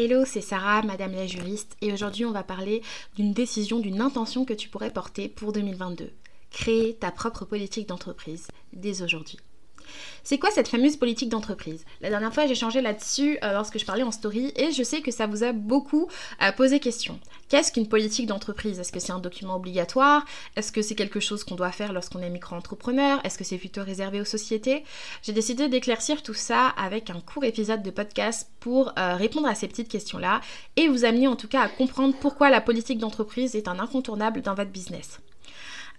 Hello, c'est Sarah, Madame la juriste, et aujourd'hui on va parler d'une décision, d'une intention que tu pourrais porter pour 2022. Créer ta propre politique d'entreprise dès aujourd'hui. C'est quoi cette fameuse politique d'entreprise? La dernière fois, j'ai changé là-dessus euh, lorsque je parlais en story et je sais que ça vous a beaucoup euh, posé question. Qu'est-ce qu'une politique d'entreprise? Est-ce que c'est un document obligatoire? Est-ce que c'est quelque chose qu'on doit faire lorsqu'on est micro-entrepreneur? Est-ce que c'est plutôt réservé aux sociétés? J'ai décidé d'éclaircir tout ça avec un court épisode de podcast pour euh, répondre à ces petites questions-là et vous amener en tout cas à comprendre pourquoi la politique d'entreprise est un incontournable dans votre business.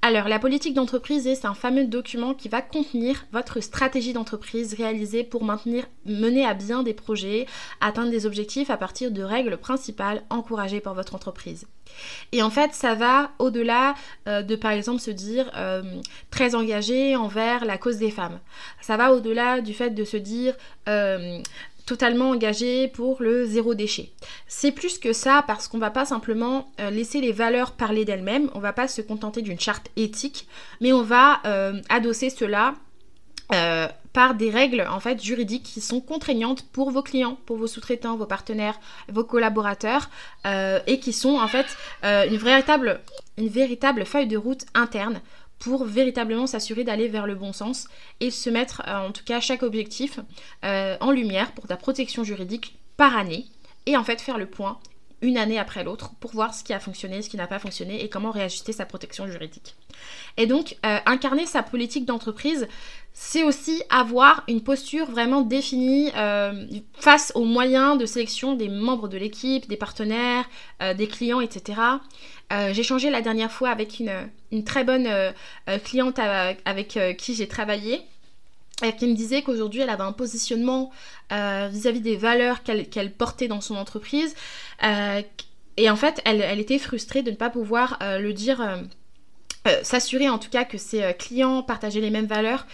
Alors, la politique d'entreprise, c'est un fameux document qui va contenir votre stratégie d'entreprise réalisée pour maintenir, mener à bien des projets, atteindre des objectifs à partir de règles principales encouragées par votre entreprise. Et en fait, ça va au-delà euh, de, par exemple, se dire euh, très engagé envers la cause des femmes. Ça va au-delà du fait de se dire euh, totalement engagé pour le zéro déchet. C'est plus que ça parce qu'on va pas simplement euh, laisser les valeurs parler d'elles-mêmes, on va pas se contenter d'une charte éthique, mais on va euh, adosser cela euh, par des règles en fait juridiques qui sont contraignantes pour vos clients, pour vos sous-traitants, vos partenaires, vos collaborateurs et qui sont en fait une véritable feuille de route interne pour véritablement s'assurer d'aller vers le bon sens et se mettre euh, en tout cas chaque objectif euh, en lumière pour ta protection juridique par année et en fait faire le point une année après l'autre pour voir ce qui a fonctionné, ce qui n'a pas fonctionné et comment réajuster sa protection juridique. Et donc, euh, incarner sa politique d'entreprise, c'est aussi avoir une posture vraiment définie face aux moyens de sélection des membres de l'équipe, des partenaires, des clients, etc. Euh, j'ai changé la dernière fois avec une, très bonne euh, euh, cliente avec qui j'ai travaillé qui me disait qu'aujourd'hui elle avait un positionnement vis-à-vis des valeurs qu'elle portait dans son entreprise et en fait elle, était frustrée de ne pas pouvoir le dire s'assurer en tout cas que ses clients partageaient les mêmes valeurs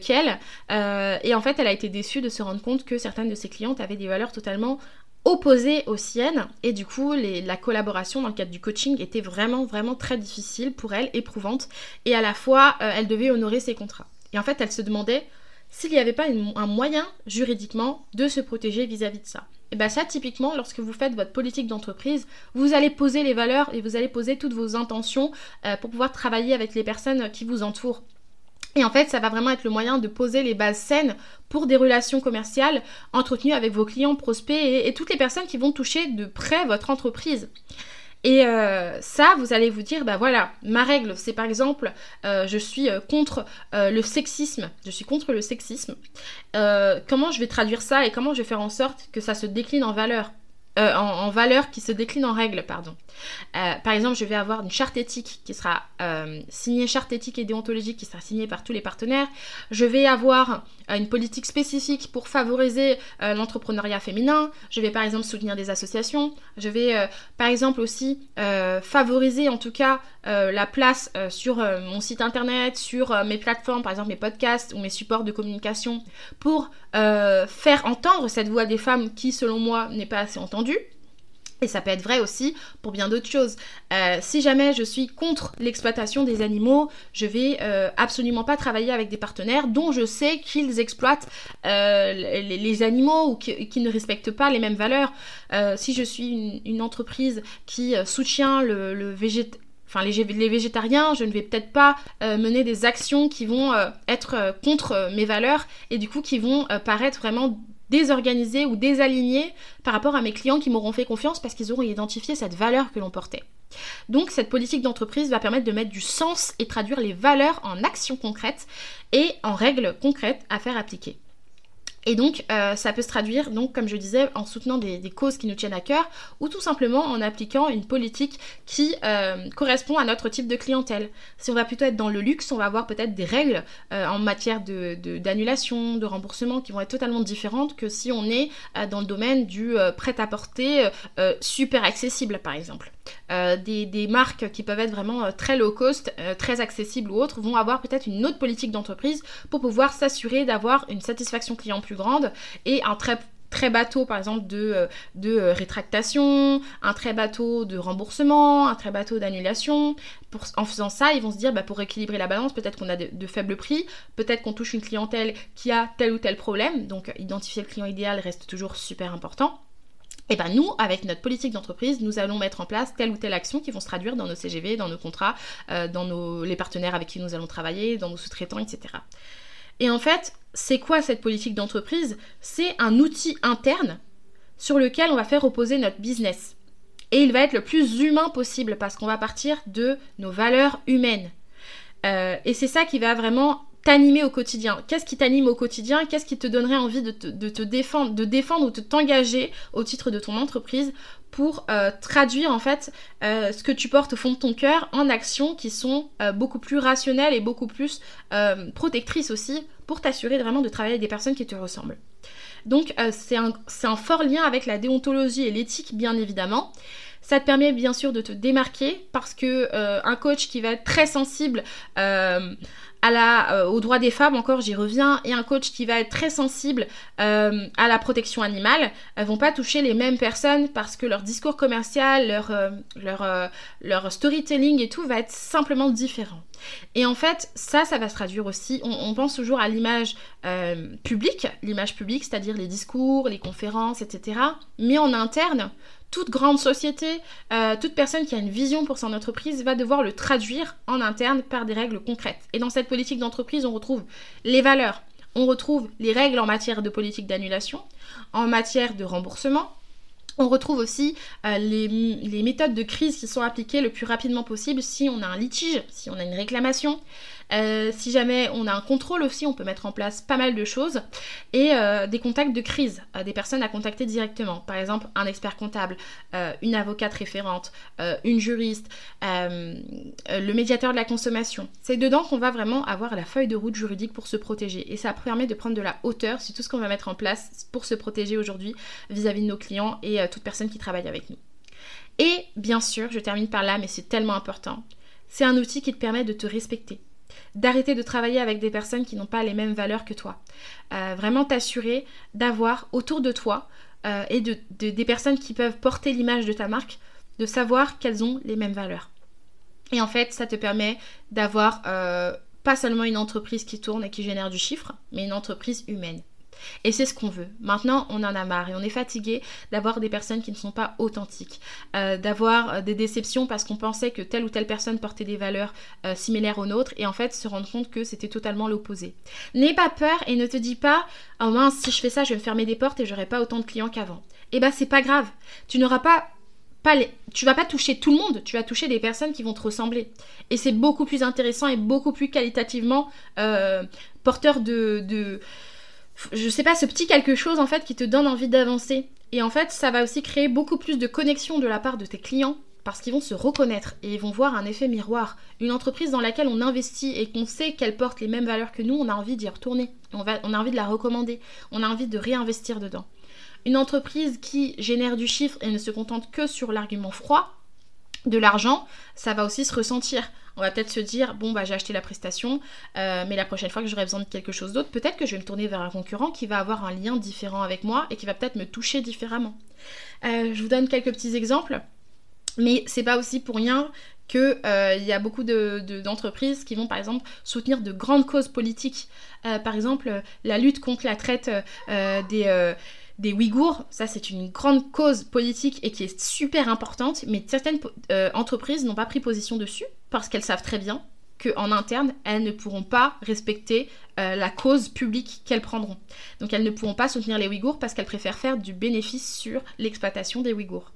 qu'elle. et en fait, elle a été déçue de se rendre compte que certaines de ses clientes avaient des valeurs totalement opposées aux siennes et du coup la collaboration dans le cadre du coaching était vraiment vraiment très difficile pour elle, éprouvante et à la fois euh, elle devait honorer ses contrats. Et en fait elle se demandait s'il n'y avait pas un moyen juridiquement de se protéger vis-à-vis de ça. Et bien ça typiquement lorsque vous faites votre politique d'entreprise, vous allez poser les valeurs et vous allez poser toutes vos intentions euh, pour pouvoir travailler avec les personnes qui vous entourent et en fait, ça va vraiment être le moyen de poser les bases saines pour des relations commerciales entretenues avec vos clients, prospects et, toutes les personnes qui vont toucher de près votre entreprise. Et euh, ça, vous allez vous dire, bah voilà, ma règle, c'est par exemple, euh, je suis euh, contre le sexisme. Je suis contre le sexisme. comment je vais traduire ça et comment je vais faire en sorte que ça se décline en valeur? Euh, en, valeur qui se décline en règles, pardon. Euh, par exemple, je vais avoir une charte éthique qui sera euh, signée, charte éthique et déontologique qui sera signée par tous les partenaires. Je vais avoir une politique spécifique pour favoriser l'entrepreneuriat féminin. Je vais par exemple soutenir des associations. Je vais par exemple aussi favoriser en tout cas la place sur mon site internet, sur mes plateformes, par exemple mes podcasts ou mes supports de communication pour faire entendre cette voix des femmes qui, selon moi, n'est pas assez entendue et ça peut être vrai aussi pour bien d'autres choses. Euh, si jamais je suis contre l'exploitation des animaux, je vais euh, absolument pas travailler avec des partenaires dont je sais qu'ils exploitent euh, les, animaux ou qui, ne respectent pas les mêmes valeurs. si je suis une, entreprise qui soutient les, végétariens, je ne vais peut-être pas mener des actions qui vont être contre mes valeurs et du coup qui vont paraître vraiment désorganisé ou désaligné par rapport à mes clients qui m'auront fait confiance parce qu'ils auront identifié cette valeur que l'on portait. Donc cette politique d'entreprise va permettre de mettre du sens et traduire les valeurs en actions concrètes et en règles concrètes à faire appliquer. Et donc, euh, ça peut se traduire, comme je disais, en soutenant des, causes qui nous tiennent à cœur, ou tout simplement en appliquant une politique qui euh, correspond à notre type de clientèle. Si on va plutôt être dans le luxe, on va avoir peut-être des règles euh, en matière d'annulation, de, de, remboursement qui vont être totalement différentes que si on est dans le domaine du prêt-à-porter super accessible, par exemple. Des, des, marques qui peuvent être vraiment très low cost, très accessibles ou autres, vont avoir peut-être une autre politique d'entreprise pour pouvoir s'assurer d'avoir une satisfaction client plus grande et un très très bateau par exemple de, euh, euh, rétractation, un très bateau de remboursement, un très bateau d'annulation. En faisant ça, ils vont se dire bah, pour équilibrer la balance, peut-être qu'on a de, faibles prix, peut-être qu'on touche une clientèle qui a tel ou tel problème, donc identifier le client idéal reste toujours super important. Et ben nous, avec notre politique d'entreprise, nous allons mettre en place telle ou telle action qui vont se traduire dans nos CGV, dans nos contrats, euh, dans nos, les partenaires avec qui nous allons travailler, dans nos sous-traitants, etc. Et en fait, c'est quoi cette politique d'entreprise? C'est un outil interne sur lequel on va faire reposer notre business. Et il va être le plus humain possible parce qu'on va partir de nos valeurs humaines. Euh, et c'est ça qui va vraiment t'animer au quotidien Qu'est-ce qui t'anime au quotidien? Qu'est-ce qui te donnerait envie de te, défendre, de défendre ou de t'engager au titre de ton entreprise pour euh, traduire en fait euh, ce que tu portes au fond de ton cœur en actions qui sont euh, beaucoup plus rationnelles et beaucoup plus protectrices aussi pour t'assurer vraiment de travailler avec des personnes qui te ressemblent. Donc c'est un, un, fort lien avec la déontologie et l'éthique bien évidemment. Ça te permet bien sûr de te démarquer parce que un coach qui va être très sensible à la, euh, aux droits des femmes, encore j'y reviens, et un coach qui va être très sensible euh, à la protection animale, elles vont pas toucher les mêmes personnes parce que leur discours commercial, leur, euh, leur, leur storytelling et tout va être simplement différent. Et en fait, ça, ça va se traduire aussi, on, pense toujours à l'image publique, l'image publique, c'est-à-dire les discours, les conférences, etc. Mais en interne, toute grande société, euh, toute personne qui a une vision pour son entreprise va devoir le traduire en interne par des règles concrètes. Et dans cette politique d'entreprise, on retrouve les valeurs, on retrouve les règles en matière de politique d'annulation, en matière de remboursement, on retrouve aussi euh, les, les, méthodes de crise qui sont appliquées le plus rapidement possible si on a un litige, si on a une réclamation, euh, si jamais on a un contrôle aussi, on peut mettre en place pas mal de choses. Et euh, des contacts de crise, des personnes à contacter directement. Par exemple, un expert comptable, une avocate référente, une juriste, le médiateur de la consommation. C'est dedans qu'on va vraiment avoir la feuille de route juridique pour se protéger. Et ça permet de prendre de la hauteur sur tout ce qu'on va mettre en place pour se protéger aujourd'hui vis-à-vis de nos clients et euh, toute personne qui travaille avec nous. Et bien sûr, je termine par là, mais c'est tellement important, c'est un outil qui te permet de te respecter, d'arrêter de travailler avec des personnes qui n'ont pas les mêmes valeurs que toi. Euh, vraiment t'assurer d'avoir autour de toi euh, et de, des personnes qui peuvent porter l'image de ta marque, de savoir qu'elles ont les mêmes valeurs. Et en fait, ça te permet d'avoir pas seulement une entreprise qui tourne et qui génère du chiffre, mais une entreprise humaine. Et c'est ce qu'on veut. Maintenant, on en a marre et on est fatigué d'avoir des personnes qui ne sont pas authentiques, euh, d'avoir euh, des déceptions parce qu'on pensait que telle ou telle personne portait des valeurs euh, similaires aux nôtres et en fait se rendre compte que c'était totalement l'opposé. N'aie pas peur et ne te dis pas oh mince, si je fais ça, je vais me fermer des portes et j'aurai pas autant de clients qu'avant. Eh ben, c'est pas grave. Tu n'auras pas pas les... tu vas pas toucher tout le monde, tu vas toucher des personnes qui vont te ressembler. Et c'est beaucoup plus intéressant et beaucoup plus qualitativement porteur de, je sais pas, ce petit quelque chose en fait qui te donne envie d'avancer. Et en fait, ça va aussi créer beaucoup plus de connexion de la part de tes clients parce qu'ils vont se reconnaître et ils vont voir un effet miroir. Une entreprise dans laquelle on investit et qu'on sait qu'elle porte les mêmes valeurs que nous, on a envie d'y retourner. On, a envie de la recommander. On a envie de réinvestir dedans. Une entreprise qui génère du chiffre et ne se contente que sur l'argument froid, de l'argent, ça va aussi se ressentir. On va peut-être se dire, bon, bah j'ai acheté la prestation, euh, mais la prochaine fois que j'aurai besoin de quelque chose d'autre, peut-être que je vais me tourner vers un concurrent qui va avoir un lien différent avec moi et qui va peut-être me toucher différemment. Euh, je vous donne quelques petits exemples, mais c'est pas aussi pour rien qu'il euh, y a beaucoup d'entreprises qui vont par exemple soutenir de grandes causes politiques. par exemple, la lutte contre la traite des des Ouïghours, ça c'est une grande cause politique et qui est super importante, mais certaines euh, entreprises n'ont pas pris position dessus parce qu'elles savent très bien qu'en interne, elles ne pourront pas respecter euh, la cause publique qu'elles prendront. Donc elles ne pourront pas soutenir les Ouïghours parce qu'elles préfèrent faire du bénéfice sur l'exploitation des Ouïghours.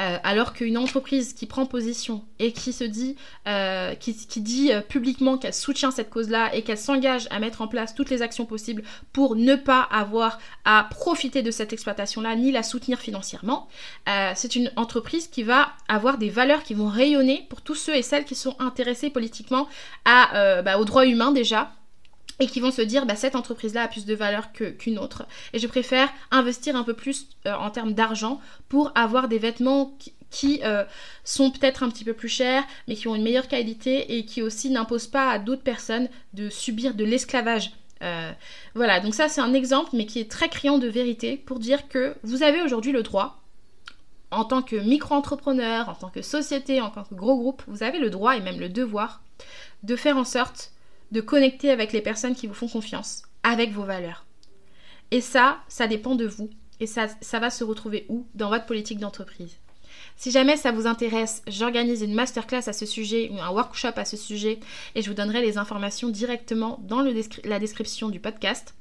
Euh, alors qu'une entreprise qui prend position et qui se dit, euh, euh, publiquement qu'elle soutient cette cause-là et qu'elle s'engage à mettre en place toutes les actions possibles pour ne pas avoir à profiter de cette exploitation-là ni la soutenir financièrement, c'est une entreprise qui va avoir des valeurs qui vont rayonner pour tous ceux et celles qui sont intéressés politiquement bah, aux droits humains déjà, et qui vont se dire bah, cette entreprise-là a plus de valeur qu'une autre. Et je préfère investir un peu plus euh, en termes d'argent pour avoir des vêtements qui, euh, sont peut-être un petit peu plus chers, mais qui ont une meilleure qualité et qui aussi n'imposent pas à d'autres personnes de subir de l'esclavage. Euh, voilà, donc ça c'est un exemple, mais qui est très criant de vérité pour dire que vous avez aujourd'hui le droit, en tant que micro-entrepreneur, en tant que société, en tant que gros groupe, vous avez le droit et même le devoir de faire en sorte de connecter avec les personnes qui vous font confiance, avec vos valeurs. Et ça, ça dépend de vous. Et ça, ça va se retrouver où? Dans votre politique d'entreprise. Si jamais ça vous intéresse, j'organise une masterclass à ce sujet ou un workshop à ce sujet et je vous donnerai les informations directement dans la description du podcast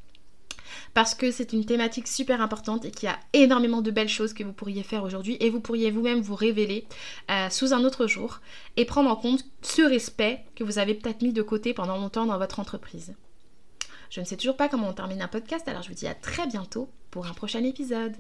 parce que c'est une thématique super importante et qu'il y a énormément de belles choses que vous pourriez faire aujourd'hui et vous pourriez vous-même vous révéler euh, sous un autre jour et prendre en compte ce respect que vous avez peut-être mis de côté pendant longtemps dans votre entreprise. Je ne sais toujours pas comment on termine un podcast, alors je vous dis à très bientôt pour un prochain épisode.